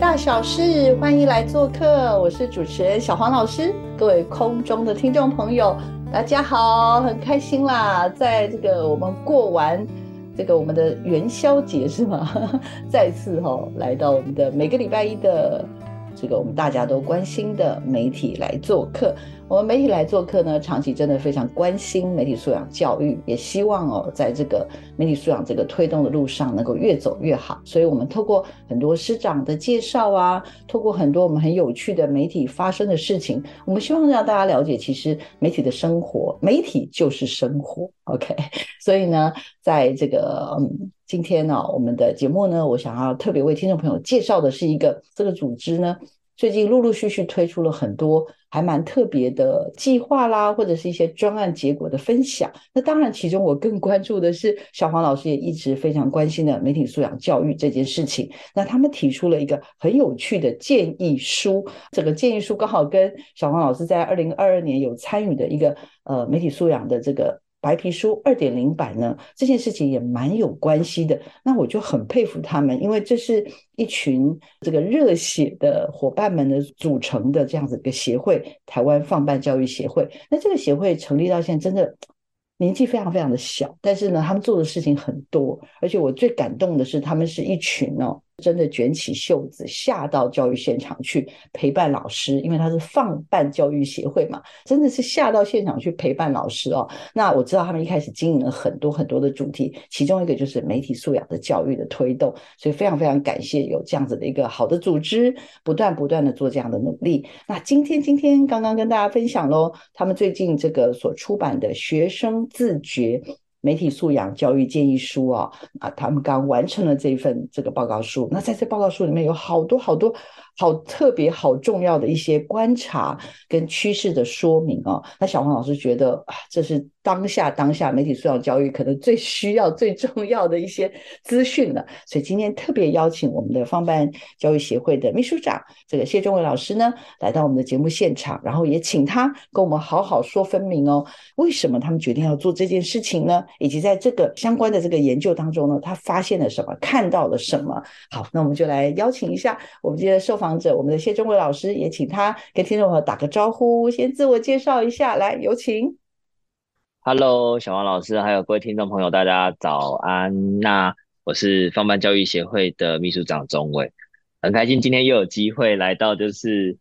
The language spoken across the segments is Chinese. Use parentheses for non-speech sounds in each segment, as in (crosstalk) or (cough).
大小事，欢迎来做客，我是主持人小黄老师。各位空中的听众朋友，大家好，很开心啦！在这个我们过完这个我们的元宵节是吗？(laughs) 再次哈来到我们的每个礼拜一的这个我们大家都关心的媒体来做客。我们媒体来做客呢，长期真的非常关心媒体素养教育，也希望哦，在这个媒体素养这个推动的路上能够越走越好。所以，我们透过很多师长的介绍啊，透过很多我们很有趣的媒体发生的事情，我们希望让大家了解，其实媒体的生活，媒体就是生活。OK，所以呢，在这个嗯，今天呢，我们的节目呢，我想要特别为听众朋友介绍的是一个这个组织呢。最近陆陆续续推出了很多还蛮特别的计划啦，或者是一些专案结果的分享。那当然，其中我更关注的是小黄老师也一直非常关心的媒体素养教育这件事情。那他们提出了一个很有趣的建议书，这个建议书刚好跟小黄老师在二零二二年有参与的一个呃媒体素养的这个。白皮书二点零版呢，这件事情也蛮有关系的。那我就很佩服他们，因为这是一群这个热血的伙伴们的组成的这样子一个协会——台湾放办教育协会。那这个协会成立到现在，真的年纪非常非常的小，但是呢，他们做的事情很多，而且我最感动的是，他们是一群哦。真的卷起袖子下到教育现场去陪伴老师，因为他是放办教育协会嘛，真的是下到现场去陪伴老师哦。那我知道他们一开始经营了很多很多的主题，其中一个就是媒体素养的教育的推动，所以非常非常感谢有这样子的一个好的组织，不断不断的做这样的努力。那今天今天刚刚跟大家分享喽，他们最近这个所出版的《学生自觉》。媒体素养教育建议书啊，啊，他们刚完成了这一份这个报告书。那在这报告书里面有好多好多好特别、好重要的一些观察跟趋势的说明啊。那小黄老师觉得啊，这是。当下当下媒体素养教育可能最需要最重要的一些资讯了，所以今天特别邀请我们的方办教育协会的秘书长这个谢忠伟老师呢，来到我们的节目现场，然后也请他跟我们好好说分明哦，为什么他们决定要做这件事情呢？以及在这个相关的这个研究当中呢，他发现了什么，看到了什么？好，那我们就来邀请一下我们今天受访者，我们的谢忠伟老师，也请他跟听众朋友打个招呼，先自我介绍一下，来有请。Hello，小王老师，还有各位听众朋友，大家早安。那我是放办教育协会的秘书长钟伟，很开心今天又有机会来到就是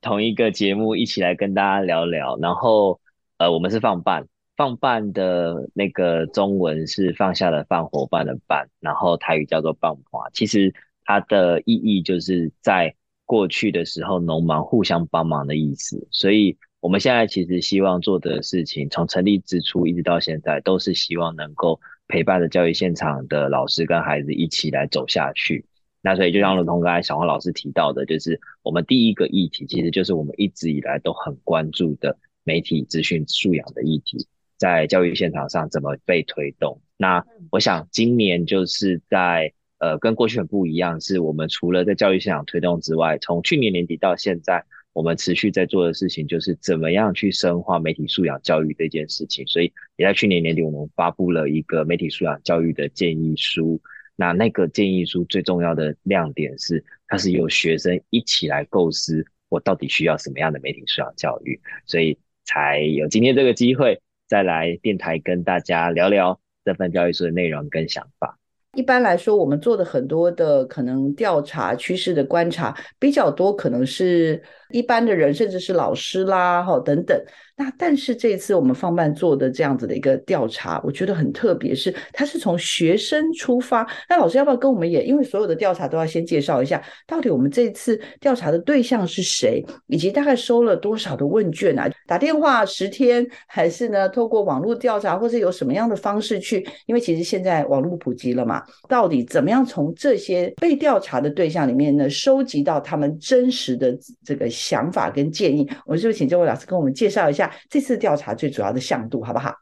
同一个节目，一起来跟大家聊聊。然后呃，我们是放办，放办的那个中文是放下了放伙伴的伴，然后台语叫做棒华。其实它的意义就是在过去的时候，农忙互相帮忙的意思，所以。我们现在其实希望做的事情，从成立之初一直到现在，都是希望能够陪伴着教育现场的老师跟孩子一起来走下去。那所以就像如同刚才小黄老师提到的，就是我们第一个议题，其实就是我们一直以来都很关注的媒体资讯素养的议题，在教育现场上怎么被推动。那我想今年就是在呃跟过去很不一样，是我们除了在教育现场推动之外，从去年年底到现在。我们持续在做的事情就是怎么样去深化媒体素养教育这件事情，所以也在去年年底，我们发布了一个媒体素养教育的建议书。那那个建议书最重要的亮点是，它是由学生一起来构思，我到底需要什么样的媒体素养教育，所以才有今天这个机会再来电台跟大家聊聊这份教育书的内容跟想法。一般来说，我们做的很多的可能调查趋势的观察比较多，可能是一般的人，甚至是老师啦，哈等等。那但是这次我们放办做的这样子的一个调查，我觉得很特别，是它是从学生出发。那老师要不要跟我们也？因为所有的调查都要先介绍一下，到底我们这次调查的对象是谁，以及大概收了多少的问卷啊？打电话十天，还是呢？透过网络调查，或者有什么样的方式去？因为其实现在网络普及了嘛，到底怎么样从这些被调查的对象里面呢，收集到他们真实的这个想法跟建议？我就请这位老师跟我们介绍一下？这次调查最主要的向度好不好？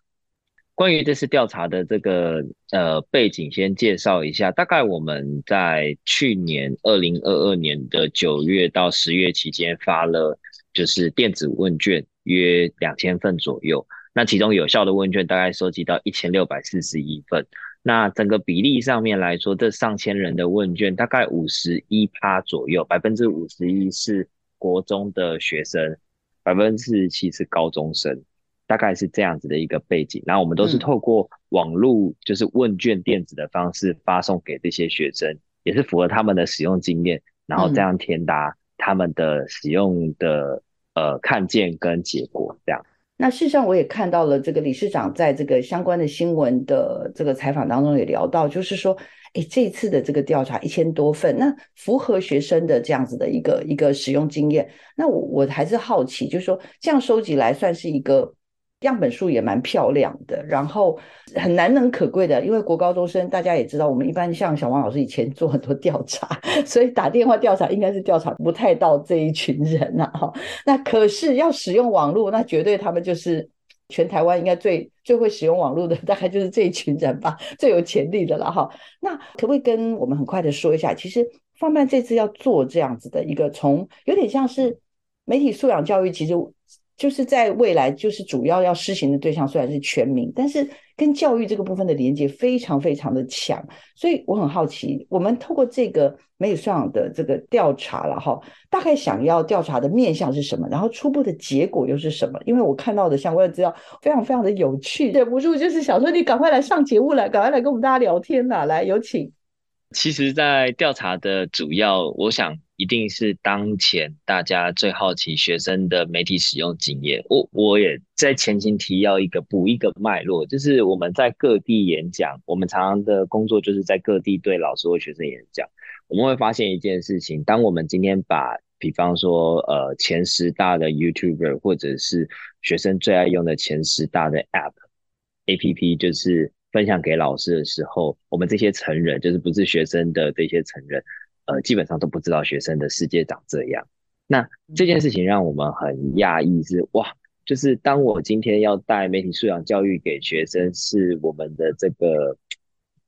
关于这次调查的这个呃背景，先介绍一下。大概我们在去年二零二二年的九月到十月期间发了就是电子问卷约两千份左右，那其中有效的问卷大概收集到一千六百四十一份。那整个比例上面来说，这上千人的问卷大概五十一趴左右，百分之五十一是国中的学生。百分之四十七是高中生，大概是这样子的一个背景。然后我们都是透过网络，就是问卷电子的方式发送给这些学生，也是符合他们的使用经验，然后这样填答他们的使用的呃看见跟结果这样。那事实上我也看到了，这个理事长在这个相关的新闻的这个采访当中也聊到，就是说。哎，这次的这个调查一千多份，那符合学生的这样子的一个一个使用经验。那我我还是好奇，就是说这样收集来算是一个样本数也蛮漂亮的，然后很难能可贵的。因为国高中生大家也知道，我们一般像小王老师以前做很多调查，(laughs) 所以打电话调查应该是调查不太到这一群人呐。哈，那可是要使用网络，那绝对他们就是。全台湾应该最最会使用网络的，(laughs) 大概就是这一群人吧，最有潜力的了哈。那可不可以跟我们很快的说一下，其实放慢这次要做这样子的一个，从有点像是媒体素养教育，其实。就是在未来，就是主要要施行的对象虽然是全民，但是跟教育这个部分的连接非常非常的强，所以我很好奇，我们透过这个媒体素养的这个调查了哈，大概想要调查的面向是什么，然后初步的结果又是什么？因为我看到的相关的资料非常非常的有趣，忍不住就是想说你赶快来上节目来，赶快来跟我们大家聊天啦，来有请。其实，在调查的主要，我想。一定是当前大家最好奇学生的媒体使用经验。我我也在前情提要一个补一个脉络，就是我们在各地演讲，我们常常的工作就是在各地对老师或学生演讲。我们会发现一件事情：当我们今天把，比方说，呃，前十大的 YouTuber 或者是学生最爱用的前十大的 App、APP，就是分享给老师的时候，我们这些成人，就是不是学生的这些成人。呃，基本上都不知道学生的世界长这样。那这件事情让我们很讶异，是哇，就是当我今天要带媒体素养教育给学生，是我们的这个，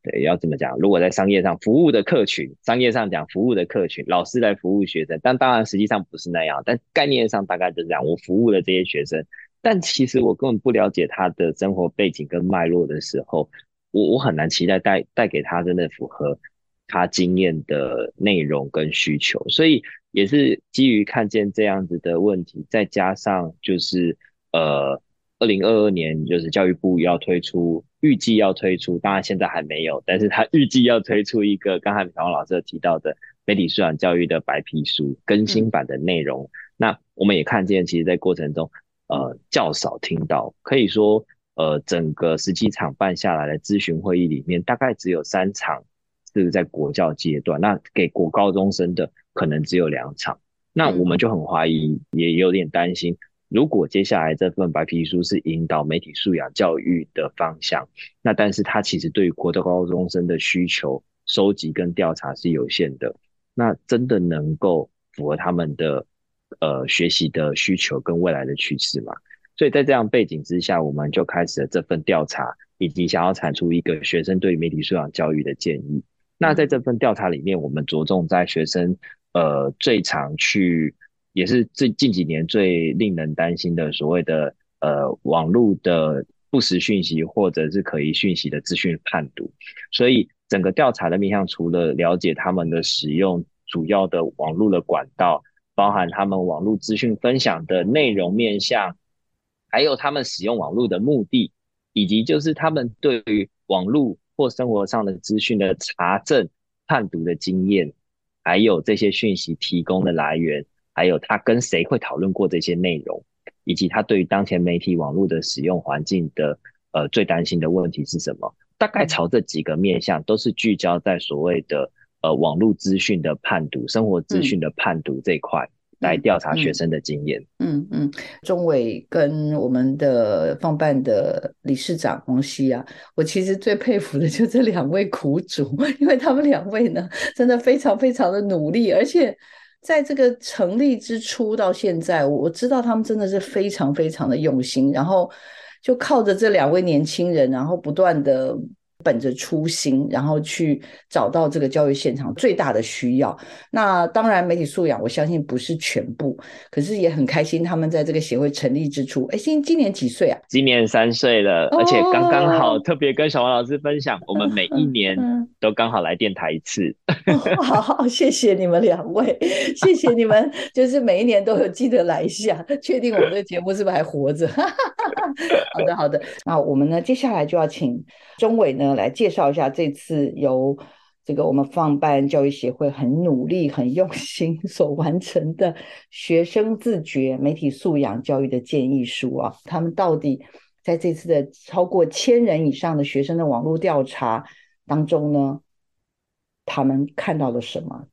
对，要怎么讲？如果在商业上服务的客群，商业上讲服务的客群，老师来服务学生，但当然实际上不是那样。但概念上大概就是这样，我服务了这些学生，但其实我根本不了解他的生活背景跟脉络的时候，我我很难期待带带给他真的符合。他经验的内容跟需求，所以也是基于看见这样子的问题，再加上就是呃，二零二二年就是教育部要推出，预计要推出，当然现在还没有，但是他 (laughs) 预计要推出一个刚才小王老师提到的媒体素养教育的白皮书更新版的内容。那我们也看见，其实，在过程中，呃，较少听到，可以说，呃，整个十七场办下来的咨询会议里面，大概只有三场。是在国教阶段，那给国高中生的可能只有两场，那我们就很怀疑，也有点担心，如果接下来这份白皮书是引导媒体素养教育的方向，那但是它其实对于国的高中生的需求收集跟调查是有限的，那真的能够符合他们的呃学习的需求跟未来的趋势吗？所以在这样背景之下，我们就开始了这份调查，以及想要产出一个学生对媒体素养教育的建议。那在这份调查里面，我们着重在学生呃最常去，也是最近几年最令人担心的所谓的呃网络的不实讯息或者是可疑讯息的资讯判读。所以整个调查的面向，除了了解他们的使用主要的网络的管道，包含他们网络资讯分享的内容面向，还有他们使用网络的目的，以及就是他们对于网络。或生活上的资讯的查证、判读的经验，还有这些讯息提供的来源，还有他跟谁会讨论过这些内容，以以及他对于当前媒体网络的使用环境的呃最担心的问题是什么？大概朝这几个面向，都是聚焦在所谓的呃网络资讯的判读、生活资讯的判读这一块。来调查学生的经验。嗯嗯，钟伟跟我们的放办的理事长王希啊，我其实最佩服的就这两位苦主，因为他们两位呢，真的非常非常的努力，而且在这个成立之初到现在，我知道他们真的是非常非常的用心，然后就靠着这两位年轻人，然后不断的。本着初心，然后去找到这个教育现场最大的需要。那当然，媒体素养我相信不是全部，可是也很开心。他们在这个协会成立之初，哎，今今年几岁啊？今年三岁了，而且刚刚好特别跟小王老师分享，我们每一年都刚好来电台一次。好 (laughs) 好，谢谢你们两位，谢谢你们，就是每一年都有记得来一下，确定我们的节目是不是还活着？(laughs) 好的，好的。那我们呢，接下来就要请钟伟呢。来介绍一下这次由这个我们放办教育协会很努力、很用心 (laughs) 所完成的学生自觉媒体素养教育的建议书啊，他们到底在这次的超过千人以上的学生的网络调查当中呢，他们看到了什么？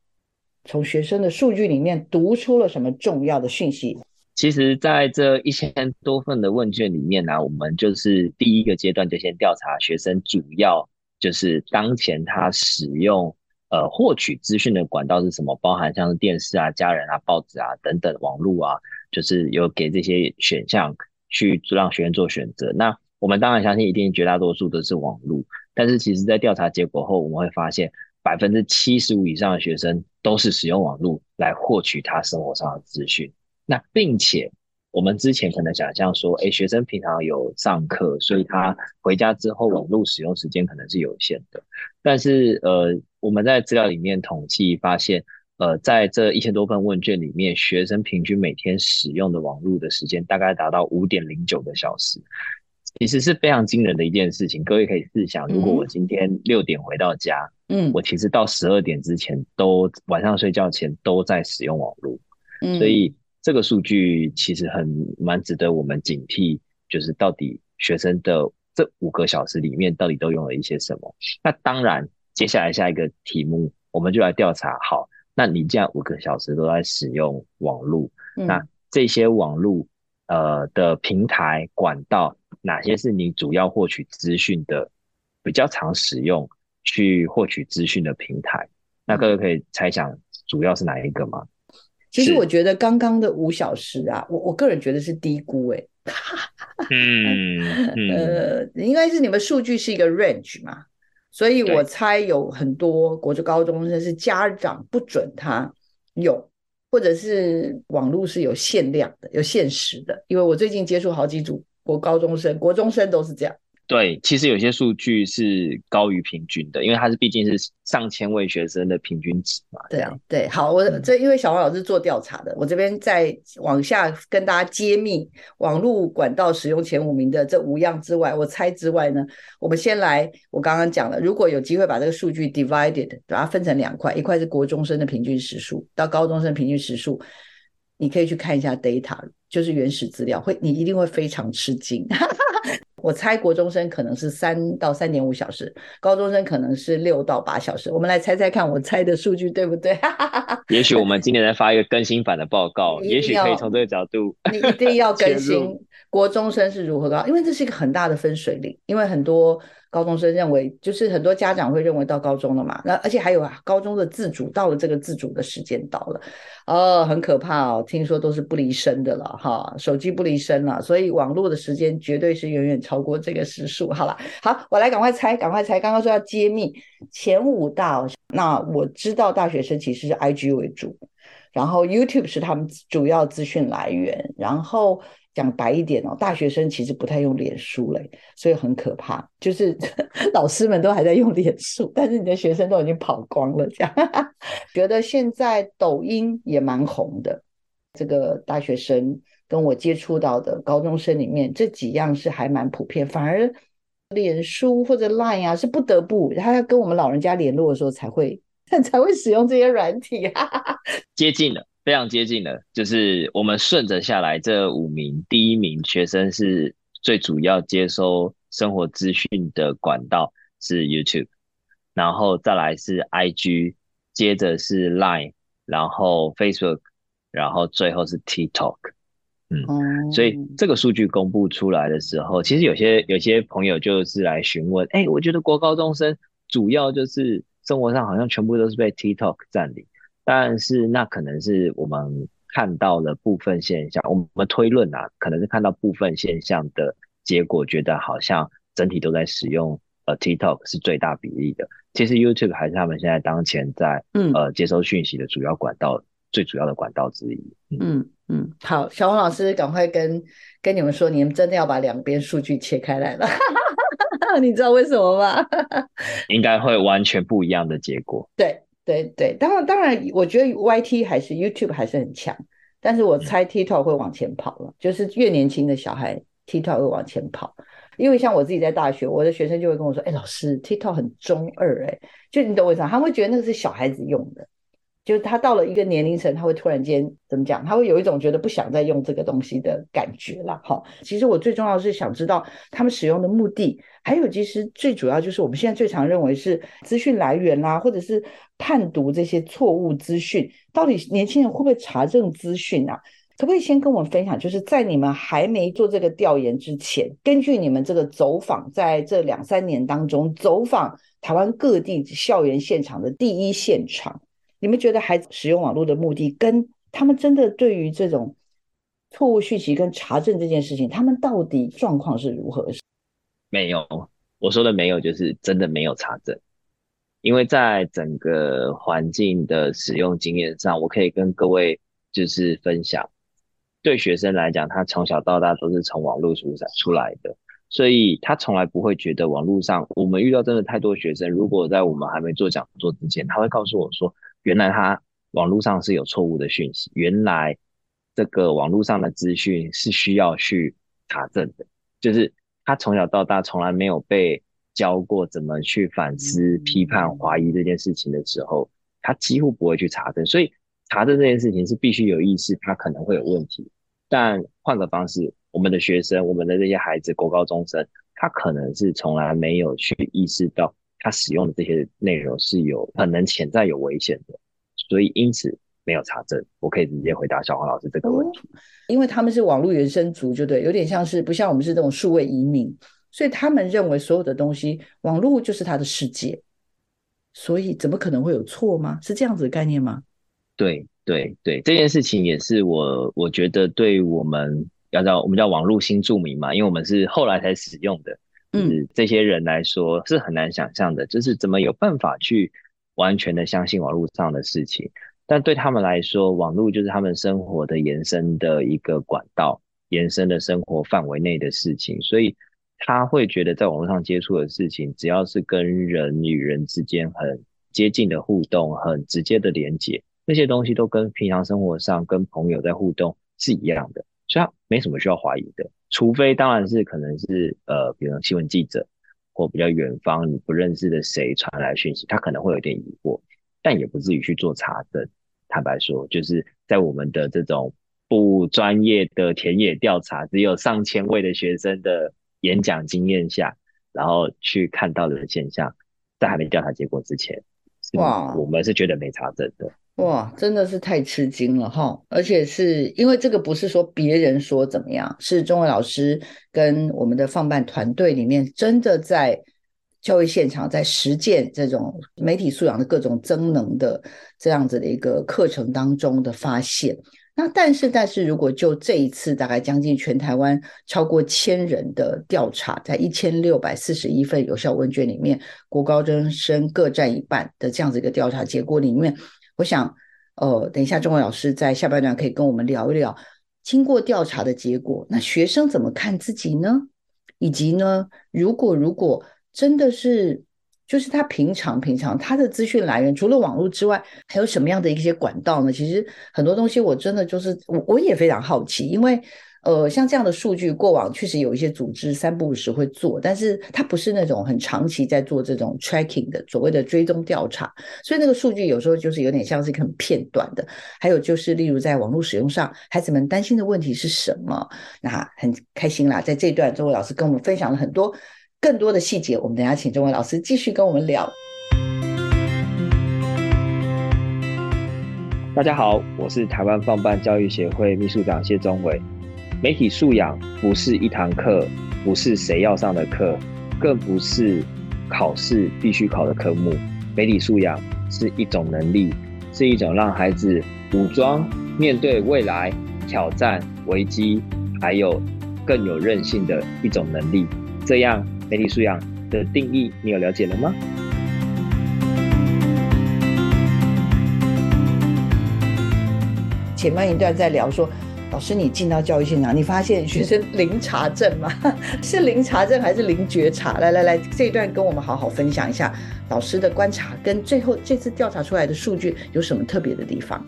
从学生的数据里面读出了什么重要的讯息？其实，在这一千多份的问卷里面呢，我们就是第一个阶段就先调查学生主要就是当前他使用呃获取资讯的管道是什么，包含像是电视啊、家人啊、报纸啊等等网络啊，就是有给这些选项去让学生做选择。那我们当然相信一定绝大多数都是网络，但是其实在调查结果后，我们会发现百分之七十五以上的学生都是使用网络来获取他生活上的资讯。那并且，我们之前可能想象说，哎，学生平常有上课，所以他回家之后网络使用时间可能是有限的。但是，呃，我们在资料里面统计发现，呃，在这一千多份问卷里面，学生平均每天使用的网络的时间大概达到五点零九个小时，其实是非常惊人的一件事情。各位可以试想，如果我今天六点回到家，嗯，我其实到十二点之前都晚上睡觉前都在使用网络，嗯，所以。这个数据其实很蛮值得我们警惕，就是到底学生的这五个小时里面到底都用了一些什么？那当然，接下来下一个题目我们就来调查。好，那你这样五个小时都在使用网络，那这些网络呃的平台管道，哪些是你主要获取资讯的比较常使用去获取资讯的平台？那各位可以猜想主要是哪一个吗？其实我觉得刚刚的五小时啊，我我个人觉得是低估哎。(laughs) (laughs) 嗯，呃，应该是你们数据是一个 range 嘛，所以我猜有很多国中高中生是家长不准他用，或者是网络是有限量的、有限时的。因为我最近接触好几组国高中生、国中生都是这样。对，其实有些数据是高于平均的，因为它是毕竟是上千位学生的平均值嘛。对啊，对，好，我这因为小王老师做调查的，我这边再往下跟大家揭秘网络管道使用前五名的这五样之外，我猜之外呢，我们先来，我刚刚讲了，如果有机会把这个数据 divided，把它分成两块，一块是国中生的平均时数到高中生平均时数，你可以去看一下 data，就是原始资料，会你一定会非常吃惊。(laughs) 我猜国中生可能是三到三点五小时，高中生可能是六到八小时。我们来猜猜看，我猜的数据对不对？(laughs) 也许我们今年再发一个更新版的报告，也许可以从这个角度。你一定要更新国中生是如何高，因为这是一个很大的分水岭，因为很多。高中生认为，就是很多家长会认为到高中了嘛，那而且还有啊，高中的自主到了这个自主的时间到了，哦，很可怕哦，听说都是不离身的了哈，手机不离身了，所以网络的时间绝对是远远超过这个时数。好了，好，我来赶快猜，赶快猜，刚刚说要揭秘前五大，那我知道大学生其实是 IG 为主，然后 YouTube 是他们主要资讯来源，然后。讲白一点哦，大学生其实不太用脸书嘞，所以很可怕。就是 (laughs) 老师们都还在用脸书，但是你的学生都已经跑光了。这样 (laughs) 觉得现在抖音也蛮红的。这个大学生跟我接触到的高中生里面，这几样是还蛮普遍。反而脸书或者 Line 啊，是不得不他要跟我们老人家联络的时候才会 (laughs) 才会使用这些软体。接近了。非常接近了，就是我们顺着下来这五名，第一名学生是最主要接收生活资讯的管道是 YouTube，然后再来是 IG，接着是 Line，然后 Facebook，然后最后是 TikTok。嗯，所以这个数据公布出来的时候，其实有些有些朋友就是来询问，哎，我觉得国高中生主要就是生活上好像全部都是被 TikTok 占领。但是那可能是我们看到了部分现象，我们推论啊，可能是看到部分现象的结果，觉得好像整体都在使用呃 TikTok 是最大比例的。其实 YouTube 还是他们现在当前在呃接收讯息的主要管道，最主要的管道之一。嗯嗯，好，小红老师赶快跟跟你们说，你们真的要把两边数据切开来了，(laughs) 你知道为什么吗？(laughs) 应该会完全不一样的结果。对。对对，当然当然，我觉得 Y T 还是 YouTube 还是很强，但是我猜 TikTok 会往前跑了，就是越年轻的小孩 TikTok 会往前跑，因为像我自己在大学，我的学生就会跟我说，哎，老师 TikTok 很中二，哎，就你懂我意思吗？他会觉得那个是小孩子用的。就是他到了一个年龄层，他会突然间怎么讲？他会有一种觉得不想再用这个东西的感觉了。哈，其实我最重要是想知道他们使用的目的，还有其实最主要就是我们现在最常认为是资讯来源啦，或者是判读这些错误资讯，到底年轻人会不会查证资讯啊？可不可以先跟我们分享，就是在你们还没做这个调研之前，根据你们这个走访，在这两三年当中走访台湾各地校园现场的第一现场。你们觉得孩子使用网络的目的，跟他们真的对于这种错误讯息跟查证这件事情，他们到底状况是如何？没有，我说的没有，就是真的没有查证。因为在整个环境的使用经验上，我可以跟各位就是分享，对学生来讲，他从小到大都是从网络出出来的。所以他从来不会觉得网络上，我们遇到真的太多学生，如果在我们还没做讲座之前，他会告诉我说，原来他网络上是有错误的讯息，原来这个网络上的资讯是需要去查证的，就是他从小到大从来没有被教过怎么去反思、批判、怀疑这件事情的时候，他几乎不会去查证。所以查证这件事情是必须有意识，他可能会有问题，但换个方式。我们的学生，我们的这些孩子，国高中生，他可能是从来没有去意识到，他使用的这些内容是有可能潜在有危险的，所以因此没有查证。我可以直接回答小黄老师这个问题，因为他们是网络原生族，就对，有点像是不像我们是这种数位移民，所以他们认为所有的东西，网络就是他的世界，所以怎么可能会有错吗？是这样子的概念吗？对对对，这件事情也是我我觉得对我们。要叫我们叫网络新住民嘛，因为我们是后来才使用的，嗯，这些人来说是很难想象的，就是怎么有办法去完全的相信网络上的事情。但对他们来说，网络就是他们生活的延伸的一个管道，延伸的生活范围内的事情，所以他会觉得在网络上接触的事情，只要是跟人与人之间很接近的互动、很直接的连接，那些东西都跟平常生活上跟朋友在互动是一样的。所以他没什么需要怀疑的，除非当然是可能是呃，比如新闻记者或比较远方你不认识的谁传来讯息，他可能会有点疑惑，但也不至于去做查证。坦白说，就是在我们的这种不专业的田野调查，只有上千位的学生的演讲经验下，然后去看到的现象，在还没调查结果之前，哇，我们是觉得没查证的。哇，真的是太吃惊了哈！而且是因为这个不是说别人说怎么样，是中文老师跟我们的放办团队里面真的在教育现场在实践这种媒体素养的各种增能的这样子的一个课程当中的发现。那但是但是如果就这一次大概将近全台湾超过千人的调查，在一千六百四十一份有效问卷里面，国高中生各占一半的这样子一个调查结果里面。我想，呃，等一下，钟伟老师在下半段可以跟我们聊一聊，经过调查的结果，那学生怎么看自己呢？以及呢，如果如果真的是，就是他平常平常他的资讯来源除了网络之外，还有什么样的一些管道呢？其实很多东西我真的就是我我也非常好奇，因为。呃，像这样的数据，过往确实有一些组织三不五时会做，但是它不是那种很长期在做这种 tracking 的所谓的追踪调查，所以那个数据有时候就是有点像是很片段的。还有就是，例如在网络使用上，孩子们担心的问题是什么？那很开心啦，在这段周伟老师跟我们分享了很多更多的细节，我们等下请周伟老师继续跟我们聊。大家好，我是台湾放办教育协会秘书长谢宗伟。媒体素养不是一堂课，不是谁要上的课，更不是考试必须考的科目。媒体素养是一种能力，是一种让孩子武装面对未来挑战、危机，还有更有韧性的一种能力。这样，媒体素养的定义，你有了解了吗？前面一段在聊说。老师，你进到教育现场，你发现学生零查证吗？(laughs) 是零查证还是零觉察？来来来，这一段跟我们好好分享一下老师的观察，跟最后这次调查出来的数据有什么特别的地方？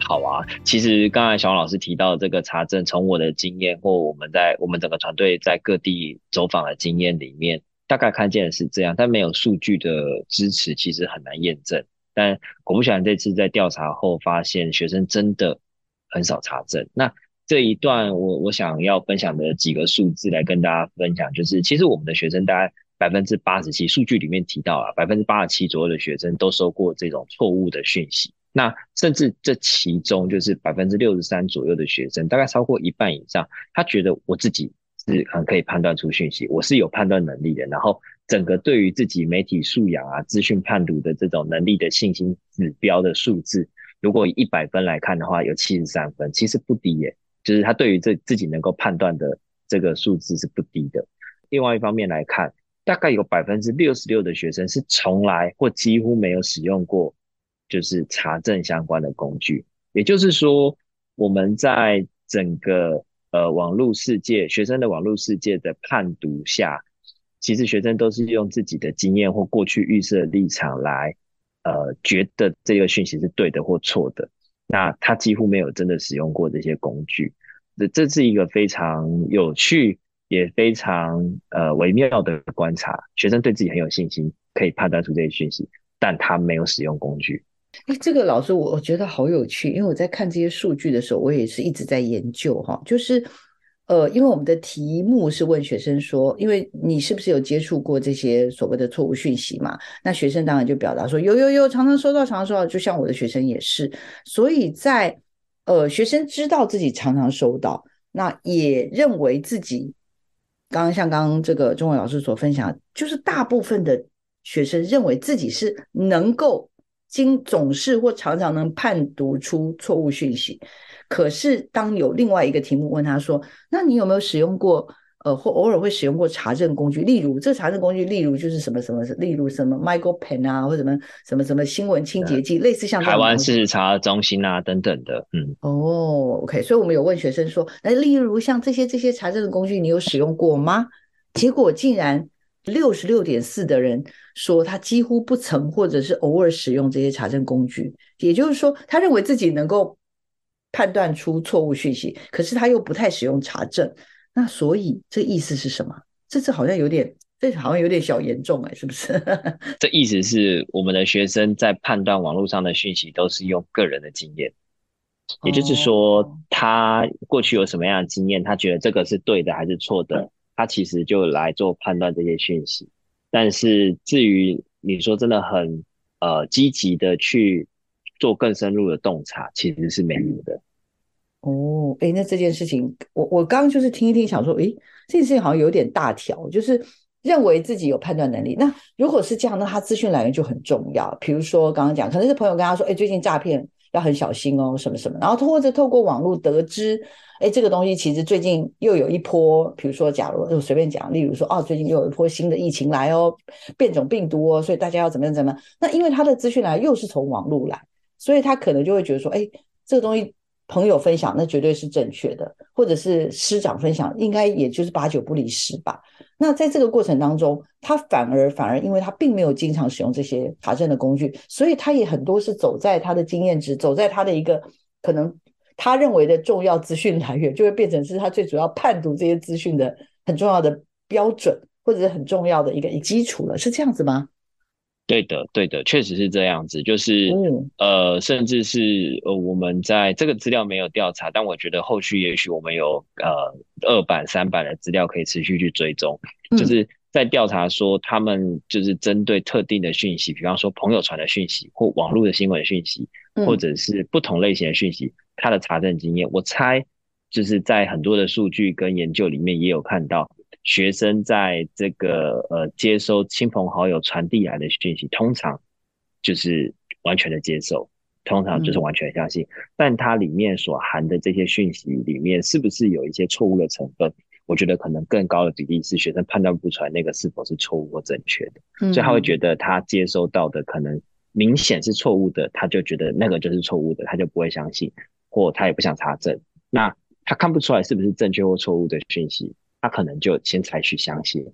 好啊，其实刚才小王老师提到这个查证，从我的经验或我们在我们整个团队在各地走访的经验里面，大概看见的是这样，但没有数据的支持，其实很难验证。但果不其然，这次在调查后发现，学生真的。很少查证。那这一段我我想要分享的几个数字来跟大家分享，就是其实我们的学生大概百分之八十七，数据里面提到啊，百分之八十七左右的学生都收过这种错误的讯息。那甚至这其中就是百分之六十三左右的学生，大概超过一半以上，他觉得我自己是很可以判断出讯息，我是有判断能力的。然后整个对于自己媒体素养啊、资讯判读的这种能力的信心指标的数字。如果以一百分来看的话，有七十三分，其实不低耶。就是他对于这自己能够判断的这个数字是不低的。另外一方面来看，大概有百分之六十六的学生是从来或几乎没有使用过，就是查证相关的工具。也就是说，我们在整个呃网络世界，学生的网络世界的判读下，其实学生都是用自己的经验或过去预设立场来。呃，觉得这个讯息是对的或错的，那他几乎没有真的使用过这些工具，这这是一个非常有趣也非常呃微妙的观察。学生对自己很有信心，可以判断出这些讯息，但他没有使用工具。哎，这个老师我我觉得好有趣，因为我在看这些数据的时候，我也是一直在研究哈，就是。呃，因为我们的题目是问学生说，因为你是不是有接触过这些所谓的错误讯息嘛？那学生当然就表达说有有有，常常收到，常常收到，就像我的学生也是。所以在呃，学生知道自己常常收到，那也认为自己刚刚像刚刚这个中文老师所分享，就是大部分的学生认为自己是能够经总是或常常能判读出错误讯息。可是，当有另外一个题目问他说：“那你有没有使用过？呃，或偶尔会使用过查证工具？例如，这查证工具，例如就是什么什么，例如什么 Michael Pen 啊，或什么什么什么新闻清洁剂，类似像台湾视查中心啊等等的。”嗯，哦，OK，所以我们有问学生说：“那例如像这些这些查证的工具，你有使用过吗？”结果竟然六十六点四的人说他几乎不曾，或者是偶尔使用这些查证工具。也就是说，他认为自己能够。判断出错误讯息，可是他又不太使用查证，那所以这意思是什么？这次好像有点，这好像有点小严重哎，是不是？(laughs) 这意思是我们的学生在判断网络上的讯息都是用个人的经验，也就是说，他过去有什么样的经验，他觉得这个是对的还是错的，他其实就来做判断这些讯息。但是至于你说真的很呃积极的去。做更深入的洞察其实是没有的。哦，哎，那这件事情，我我刚刚就是听一听，想说，哎，这件事情好像有点大条，就是认为自己有判断能力。那如果是这样，那他资讯来源就很重要。比如说刚刚讲，可能是朋友跟他说，哎，最近诈骗要很小心哦，什么什么。然后或者透过网络得知，哎，这个东西其实最近又有一波，比如说，假如就随便讲，例如说，哦，最近又有一波新的疫情来哦，变种病毒哦，所以大家要怎么样怎么样？那因为他的资讯来又是从网络来。所以他可能就会觉得说，哎，这个东西朋友分享那绝对是正确的，或者是师长分享，应该也就是八九不离十吧。那在这个过程当中，他反而反而因为他并没有经常使用这些查证的工具，所以他也很多是走在他的经验值，走在他的一个可能他认为的重要资讯来源，就会变成是他最主要判读这些资讯的很重要的标准，或者是很重要的一个基础了，是这样子吗？对的，对的，确实是这样子，就是呃，甚至是呃，我们在这个资料没有调查，但我觉得后续也许我们有呃二版、三版的资料可以持续去追踪，就是在调查说他们就是针对特定的讯息，比方说朋友传的讯息或网络的新闻讯息，或者是不同类型的讯息，他的查证经验，我猜就是在很多的数据跟研究里面也有看到。学生在这个呃接收亲朋好友传递来的讯息，通常就是完全的接受，通常就是完全相信。但它里面所含的这些讯息里面，是不是有一些错误的成分？我觉得可能更高的比例是学生判断不出来那个是否是错误或正确的，所以他会觉得他接收到的可能明显是错误的，他就觉得那个就是错误的，他就不会相信，或他也不想查证。那他看不出来是不是正确或错误的讯息。他可能就先采取相信，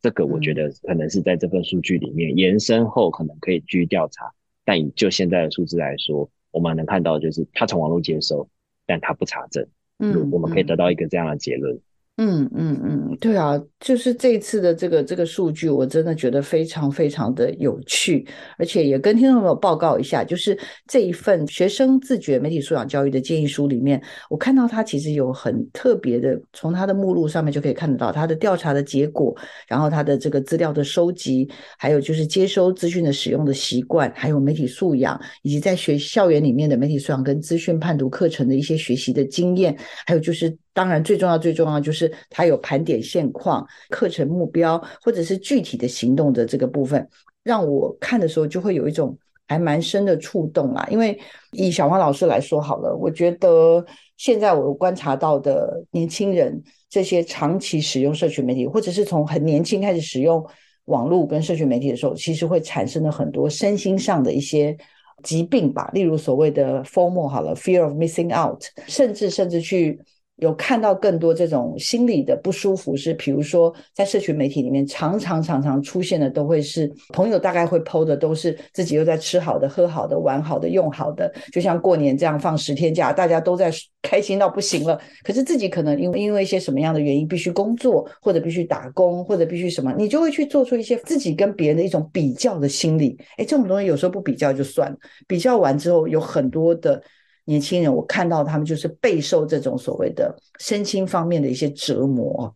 这个我觉得可能是在这份数据里面延伸后，可能可以继续调查。但以就现在的数字来说，我们能看到就是他从网络接收，但他不查证，嗯，我们可以得到一个这样的结论。嗯嗯嗯嗯嗯，对啊，就是这次的这个这个数据，我真的觉得非常非常的有趣，而且也跟听众朋友报告一下，就是这一份学生自觉媒体素养教育的建议书里面，我看到它其实有很特别的，从它的目录上面就可以看得到它的调查的结果，然后它的这个资料的收集，还有就是接收资讯的使用的习惯，还有媒体素养，以及在学校园里面的媒体素养跟资讯判读课程的一些学习的经验，还有就是。当然，最重要、最重要就是它有盘点现况、课程目标，或者是具体的行动的这个部分，让我看的时候就会有一种还蛮深的触动啦。因为以小黄老师来说好了，我觉得现在我观察到的年轻人，这些长期使用社群媒体，或者是从很年轻开始使用网络跟社群媒体的时候，其实会产生了很多身心上的一些疾病吧，例如所谓的 “formal” 好了，“fear of missing out”，甚至甚至去。有看到更多这种心理的不舒服，是比如说在社群媒体里面常常常常出现的，都会是朋友大概会 PO 的，都是自己又在吃好的、喝好的、玩好的、用好的，就像过年这样放十天假，大家都在开心到不行了。可是自己可能因为因为一些什么样的原因，必须工作或者必须打工或者必须什么，你就会去做出一些自己跟别人的一种比较的心理。哎，这种东西有时候不比较就算了，比较完之后有很多的。年轻人，我看到他们就是备受这种所谓的身心方面的一些折磨。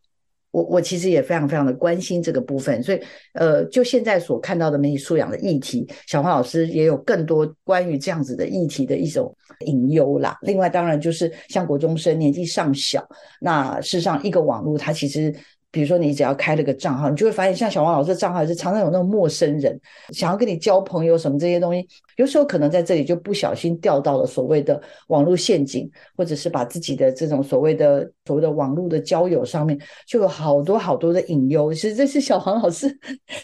我我其实也非常非常的关心这个部分，所以呃，就现在所看到的媒体素养的议题，小黄老师也有更多关于这样子的议题的一种隐忧啦。另外，当然就是像国中生年纪尚小，那事实上一个网络它其实。比如说，你只要开了个账号，你就会发现，像小王老师的账号是常常有那种陌生人想要跟你交朋友什么这些东西，有时候可能在这里就不小心掉到了所谓的网络陷阱，或者是把自己的这种所谓的所谓的网络的交友上面，就有好多好多的隐忧。其实这是小黄老师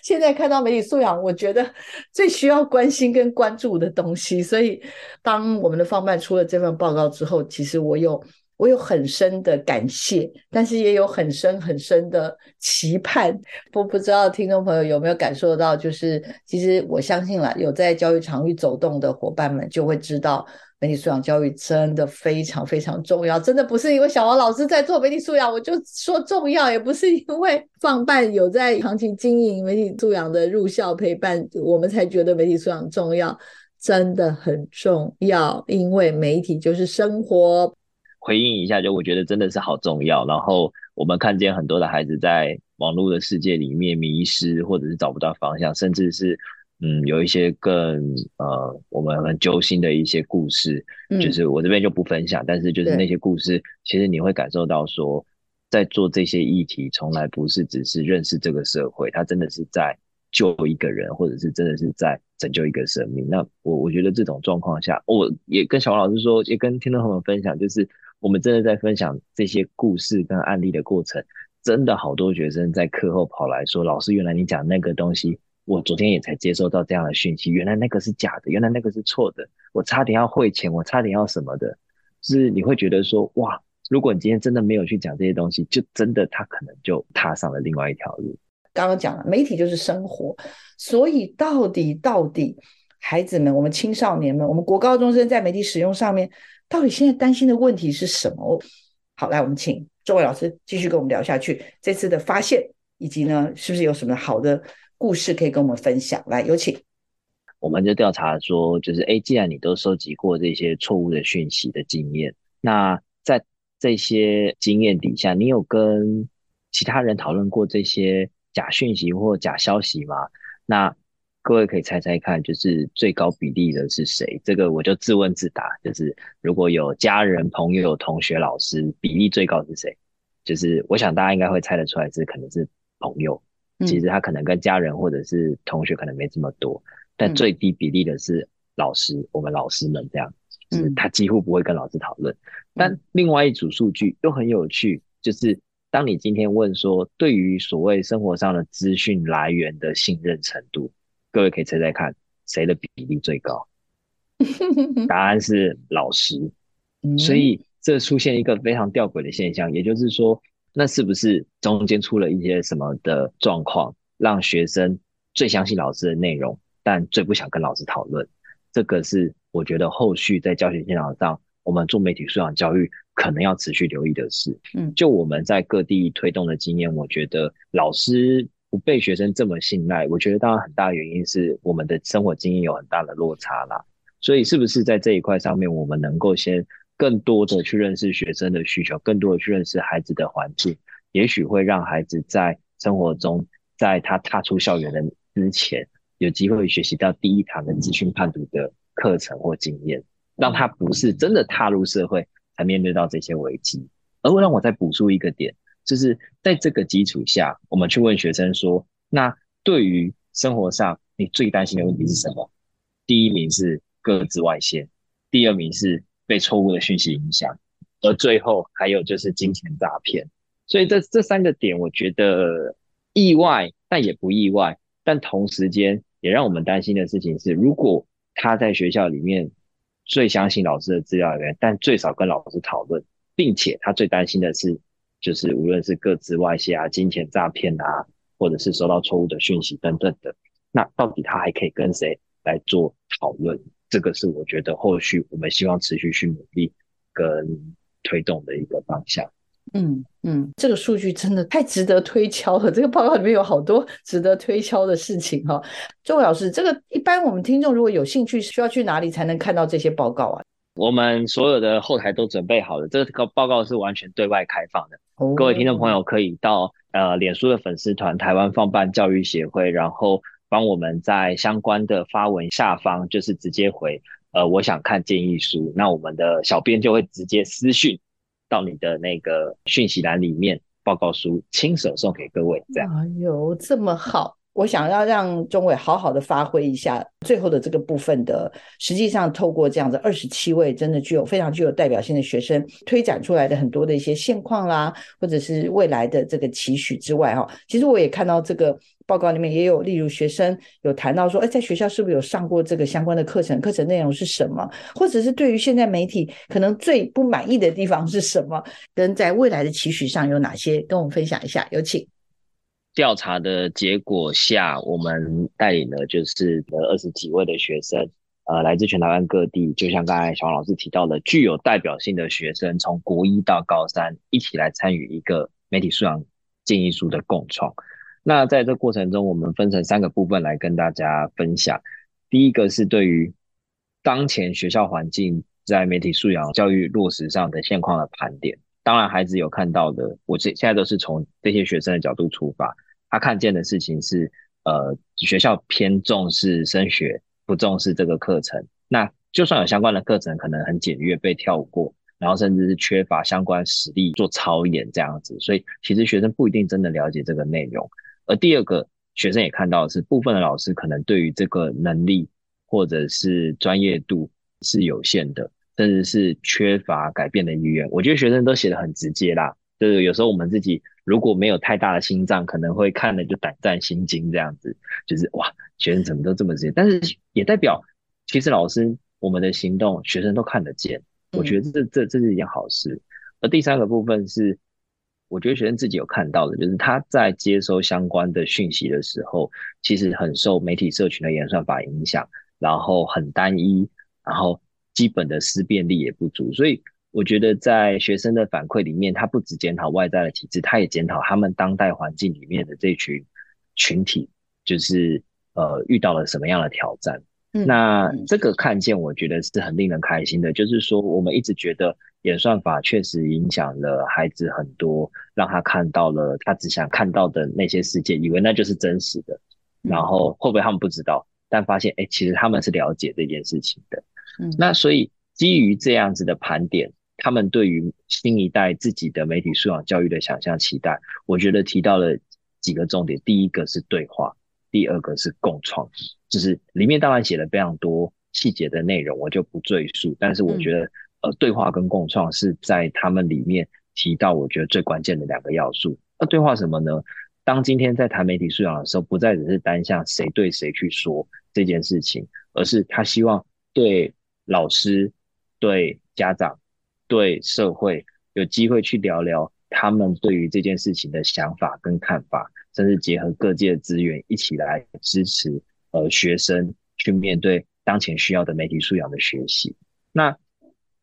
现在看到媒体素养，我觉得最需要关心跟关注的东西。所以，当我们的方办出了这份报告之后，其实我有。我有很深的感谢，但是也有很深很深的期盼。不不知道听众朋友有没有感受到，就是其实我相信了，有在教育场域走动的伙伴们就会知道，媒体素养教育真的非常非常重要。真的不是因为小王老师在做媒体素养，我就说重要；也不是因为放办有在长期经营媒体素养的入校陪伴，我们才觉得媒体素养重要。真的很重要，因为媒体就是生活。回应一下，就我觉得真的是好重要。然后我们看见很多的孩子在网络的世界里面迷失，或者是找不到方向，甚至是嗯有一些更呃我们很揪心的一些故事，就是我这边就不分享。但是就是那些故事，其实你会感受到说，在做这些议题，从来不是只是认识这个社会，它真的是在救一个人，或者是真的是在拯救一个生命。那我我觉得这种状况下，我也跟小王老师说，也跟听众朋友分享，就是。我们真的在分享这些故事跟案例的过程，真的好多学生在课后跑来说：“老师，原来你讲那个东西，我昨天也才接收到这样的讯息，原来那个是假的，原来那个是错的，我差点要汇钱，我差点要什么的。”是你会觉得说：“哇，如果你今天真的没有去讲这些东西，就真的他可能就踏上了另外一条路。”刚刚讲了，媒体就是生活，所以到底到底，孩子们，我们青少年们，我们国高中生在媒体使用上面。到底现在担心的问题是什么？好，来，我们请周伟老师继续跟我们聊下去。这次的发现，以及呢，是不是有什么好的故事可以跟我们分享？来，有请。我们就调查说，就是哎，既然你都收集过这些错误的讯息的经验，那在这些经验底下，你有跟其他人讨论过这些假讯息或假消息吗？那各位可以猜猜看，就是最高比例的是谁？这个我就自问自答，就是如果有家人、朋友、同学、老师，比例最高是谁？就是我想大家应该会猜得出来，是可能是朋友。其实他可能跟家人或者是同学可能没这么多。但最低比例的是老师，我们老师们这样，就是他几乎不会跟老师讨论。但另外一组数据又很有趣，就是当你今天问说，对于所谓生活上的资讯来源的信任程度，各位可以猜猜看，谁的比例最高？答案是老师。所以这出现一个非常吊诡的现象，也就是说，那是不是中间出了一些什么的状况，让学生最相信老师的内容？但最不想跟老师讨论，这个是我觉得后续在教学现场上，我们做媒体素养教育可能要持续留意的是。嗯，就我们在各地推动的经验，我觉得老师不被学生这么信赖，我觉得当然很大原因是我们的生活经验有很大的落差啦。所以是不是在这一块上面，我们能够先更多的去认识学生的需求，更多的去认识孩子的环境，也许会让孩子在生活中，在他踏出校园的之前。有机会学习到第一堂的资讯判读的课程或经验，让他不是真的踏入社会才面对到这些危机。而让我再补充一个点，就是在这个基础下，我们去问学生说：那对于生活上你最担心的问题是什么？第一名是各自外泄，第二名是被错误的讯息影响，而最后还有就是金钱诈骗。所以这这三个点，我觉得意外，但也不意外，但同时间。也让我们担心的事情是，如果他在学校里面最相信老师的资料源，但最少跟老师讨论，并且他最担心的是，就是无论是各自外泄啊、金钱诈骗啊，或者是收到错误的讯息等等的，那到底他还可以跟谁来做讨论？这个是我觉得后续我们希望持续去努力跟推动的一个方向。嗯嗯，这个数据真的太值得推敲了。这个报告里面有好多值得推敲的事情哈。周老师，这个一般我们听众如果有兴趣，需要去哪里才能看到这些报告啊？我们所有的后台都准备好了，这个报告是完全对外开放的。各位听众朋友可以到呃脸书的粉丝团台湾放办教育协会，然后帮我们在相关的发文下方就是直接回呃我想看建议书，那我们的小编就会直接私讯。到你的那个讯息栏里面，报告书亲手送给各位，这样。哎呦，这么好！我想要让钟伟好好的发挥一下最后的这个部分的。实际上，透过这样子二十七位真的具有非常具有代表性的学生推展出来的很多的一些现况啦，或者是未来的这个期许之外，哈，其实我也看到这个。报告里面也有，例如学生有谈到说，哎，在学校是不是有上过这个相关的课程？课程内容是什么？或者是对于现在媒体可能最不满意的地方是什么？跟在未来的期许上有哪些？跟我们分享一下。有请。调查的结果下，我们带领了就是二十几位的学生，呃，来自全台湾各地，就像刚才小王老师提到的，具有代表性的学生，从国一到高三，一起来参与一个媒体素养建议书的共创。那在这过程中，我们分成三个部分来跟大家分享。第一个是对于当前学校环境在媒体素养教育落实上的现况的盘点。当然，孩子有看到的，我这现在都是从这些学生的角度出发。他看见的事情是，呃，学校偏重视升学，不重视这个课程。那就算有相关的课程，可能很简约被跳过，然后甚至是缺乏相关实力做操演这样子。所以，其实学生不一定真的了解这个内容。而第二个学生也看到的是，部分的老师可能对于这个能力或者是专业度是有限的，甚至是缺乏改变的意愿。我觉得学生都写的很直接啦，就是有时候我们自己如果没有太大的心脏，可能会看了就胆战心惊这样子，就是哇，学生怎么都这么直接？但是也代表，其实老师我们的行动，学生都看得见。我觉得这这这是一件好事。而第三个部分是。我觉得学生自己有看到的，就是他在接收相关的讯息的时候，其实很受媒体社群的演算法影响，然后很单一，然后基本的思辨力也不足，所以我觉得在学生的反馈里面，他不只检讨外在的体制，他也检讨他们当代环境里面的这群群体，就是呃遇到了什么样的挑战。那这个看见，我觉得是很令人开心的。就是说，我们一直觉得演算法确实影响了孩子很多，让他看到了他只想看到的那些世界，以为那就是真实的。然后会不会他们不知道？但发现，哎，其实他们是了解这件事情的。那所以基于这样子的盘点，他们对于新一代自己的媒体素养教育的想象期待，我觉得提到了几个重点。第一个是对话。第二个是共创，就是里面当然写了非常多细节的内容，我就不赘述。但是我觉得，呃，对话跟共创是在他们里面提到，我觉得最关键的两个要素。那对话什么呢？当今天在谈媒体素养的时候，不再只是单向谁对谁去说这件事情，而是他希望对老师、对家长、对社会有机会去聊聊他们对于这件事情的想法跟看法。甚至结合各界资源一起来支持呃学生去面对当前需要的媒体素养的学习。那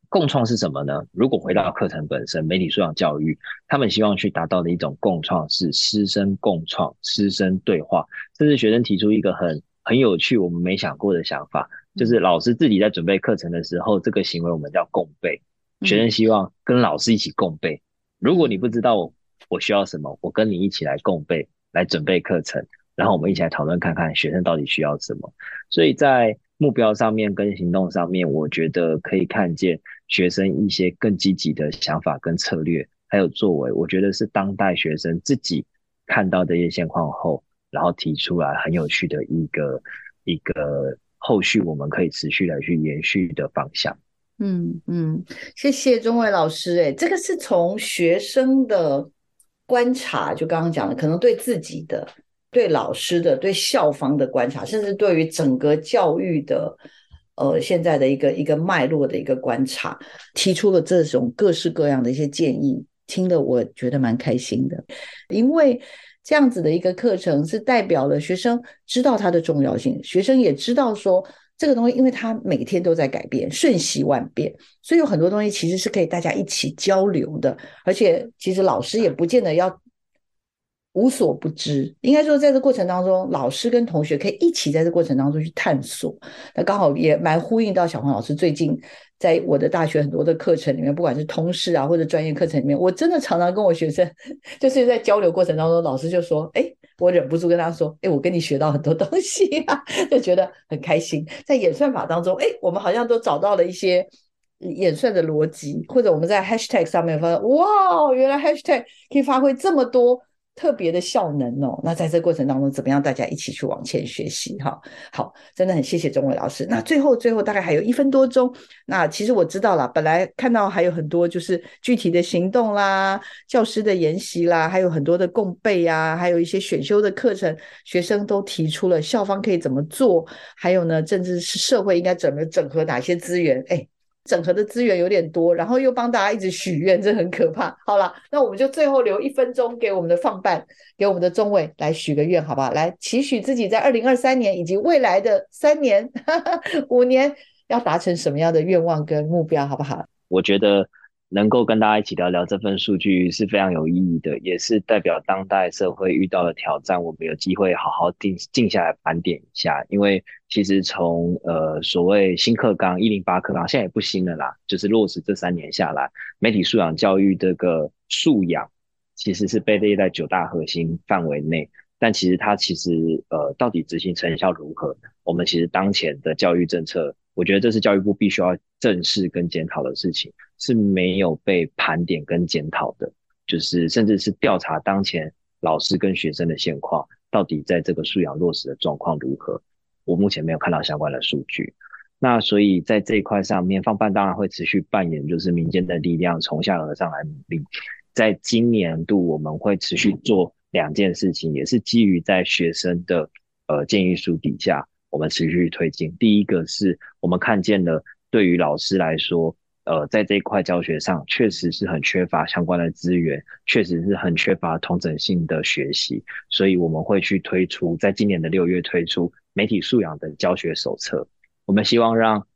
共创是什么呢？如果回到课程本身，媒体素养教育，他们希望去达到的一种共创是师生共创、师生对话，甚至学生提出一个很很有趣我们没想过的想法，就是老师自己在准备课程的时候，这个行为我们叫共备。学生希望跟老师一起共备。如果你不知道我需要什么，我跟你一起来共备。来准备课程，然后我们一起来讨论看看学生到底需要什么。所以在目标上面跟行动上面，我觉得可以看见学生一些更积极的想法跟策略，还有作为。我觉得是当代学生自己看到这些现况后，然后提出来很有趣的一个一个后续我们可以持续来去延续的方向。嗯嗯，谢谢钟伟老师。哎，这个是从学生的。观察就刚刚讲的，可能对自己的、对老师的、对校方的观察，甚至对于整个教育的，呃，现在的一个一个脉络的一个观察，提出了这种各式各样的一些建议，听得我觉得蛮开心的，因为这样子的一个课程是代表了学生知道它的重要性，学生也知道说。这个东西，因为它每天都在改变，瞬息万变，所以有很多东西其实是可以大家一起交流的。而且，其实老师也不见得要无所不知，应该说，在这过程当中，老师跟同学可以一起在这过程当中去探索。那刚好也蛮呼应到小黄老师最近在我的大学很多的课程里面，不管是通识啊或者专业课程里面，我真的常常跟我学生 (laughs) 就是在交流过程当中，老师就说：“哎。”我忍不住跟他说：“哎，我跟你学到很多东西啊，就觉得很开心。在演算法当中，哎，我们好像都找到了一些演算的逻辑，或者我们在 hashtag 上面发现，哇，原来 hashtag 可以发挥这么多。”特别的效能哦，那在这过程当中，怎么样大家一起去往前学习？哈，好，真的很谢谢钟伟老师。那最后最后大概还有一分多钟，那其实我知道了，本来看到还有很多就是具体的行动啦，教师的研习啦，还有很多的共备呀，还有一些选修的课程，学生都提出了校方可以怎么做，还有呢，甚至是社会应该怎么整合哪些资源？哎。整合的资源有点多，然后又帮大家一直许愿，这很可怕。好了，那我们就最后留一分钟给我们的放伴，给我们的中委来许个愿，好不好？来期许自己在二零二三年以及未来的三年、(laughs) 五年要达成什么样的愿望跟目标，好不好？我觉得。能够跟大家一起聊聊这份数据是非常有意义的，也是代表当代社会遇到的挑战，我们有机会好好定静下来盘点一下。因为其实从呃所谓新课纲一零八课纲，现在也不新了啦，就是落实这三年下来，媒体素养教育这个素养其实是被列在九大核心范围内，但其实它其实呃到底执行成效如何，我们其实当前的教育政策。我觉得这是教育部必须要正视跟检讨的事情，是没有被盘点跟检讨的，就是甚至是调查当前老师跟学生的现况，到底在这个素养落实的状况如何？我目前没有看到相关的数据。那所以在这一块上面，放办当然会持续扮演就是民间的力量，从下而上来努力。在今年度，我们会持续做两件事情，也是基于在学生的呃建议书底下。我们持续推进。第一个是我们看见了，对于老师来说，呃，在这一块教学上，确实是很缺乏相关的资源，确实是很缺乏同整性的学习，所以我们会去推出，在今年的六月推出媒体素养的教学手册。我们希望让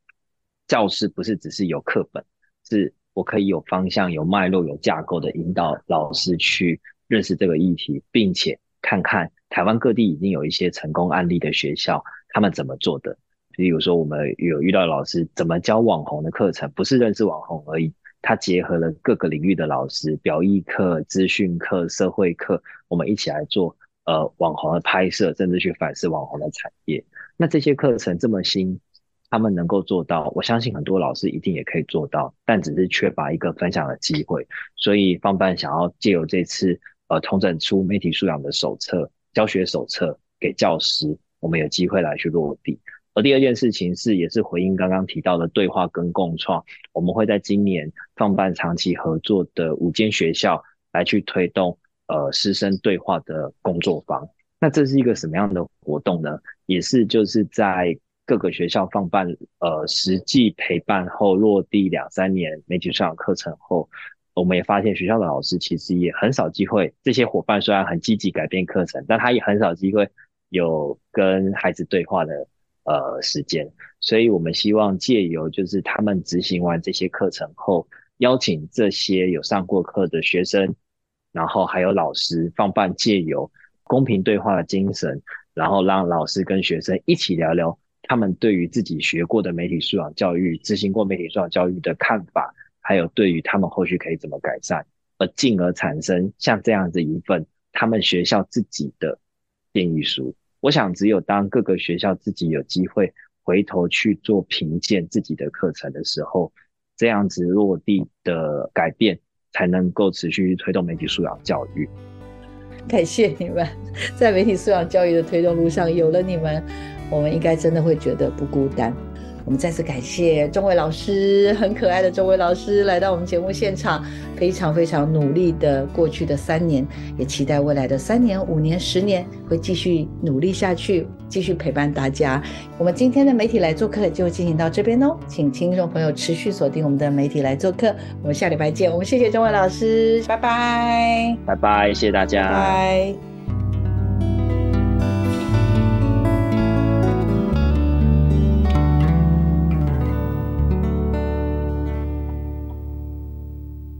教室不是只是有课本，是我可以有方向、有脉络、有架构的引导老师去认识这个议题，并且看看台湾各地已经有一些成功案例的学校，他们怎么做的。比如说，我们有遇到老师怎么教网红的课程，不是认识网红而已，他结合了各个领域的老师，表意课、资讯课、社会课，我们一起来做呃网红的拍摄，甚至去反思网红的产业。那这些课程这么新，他们能够做到，我相信很多老师一定也可以做到，但只是缺乏一个分享的机会。所以方办想要借由这次呃同整出媒体素养的手册、教学手册给教师，我们有机会来去落地。而第二件事情是，也是回应刚刚提到的对话跟共创，我们会在今年创办长期合作的五间学校来去推动呃师生对话的工作坊。那这是一个什么样的活动呢？也是就是在各个学校放办呃实际陪伴后落地两三年媒体素养课程后，我们也发现学校的老师其实也很少机会。这些伙伴虽然很积极改变课程，但他也很少机会有跟孩子对话的。呃，时间，所以我们希望借由就是他们执行完这些课程后，邀请这些有上过课的学生，然后还有老师放办借由公平对话的精神，然后让老师跟学生一起聊聊他们对于自己学过的媒体素养教育、执行过媒体素养教育的看法，还有对于他们后续可以怎么改善，而进而产生像这样子一份他们学校自己的建议书。我想，只有当各个学校自己有机会回头去做评鉴自己的课程的时候，这样子落地的改变，才能够持续推动媒体素养教育。感谢你们，在媒体素养教育的推动路上，有了你们，我们应该真的会觉得不孤单。我们再次感谢钟伟老师，很可爱的钟伟老师来到我们节目现场，非常非常努力的过去的三年，也期待未来的三年、五年、十年会继续努力下去，继续陪伴大家。我们今天的媒体来做客就进行到这边哦，请听众朋友持续锁定我们的媒体来做客，我们下礼拜见。我们谢谢钟伟老师，拜拜，拜拜，谢谢大家，拜。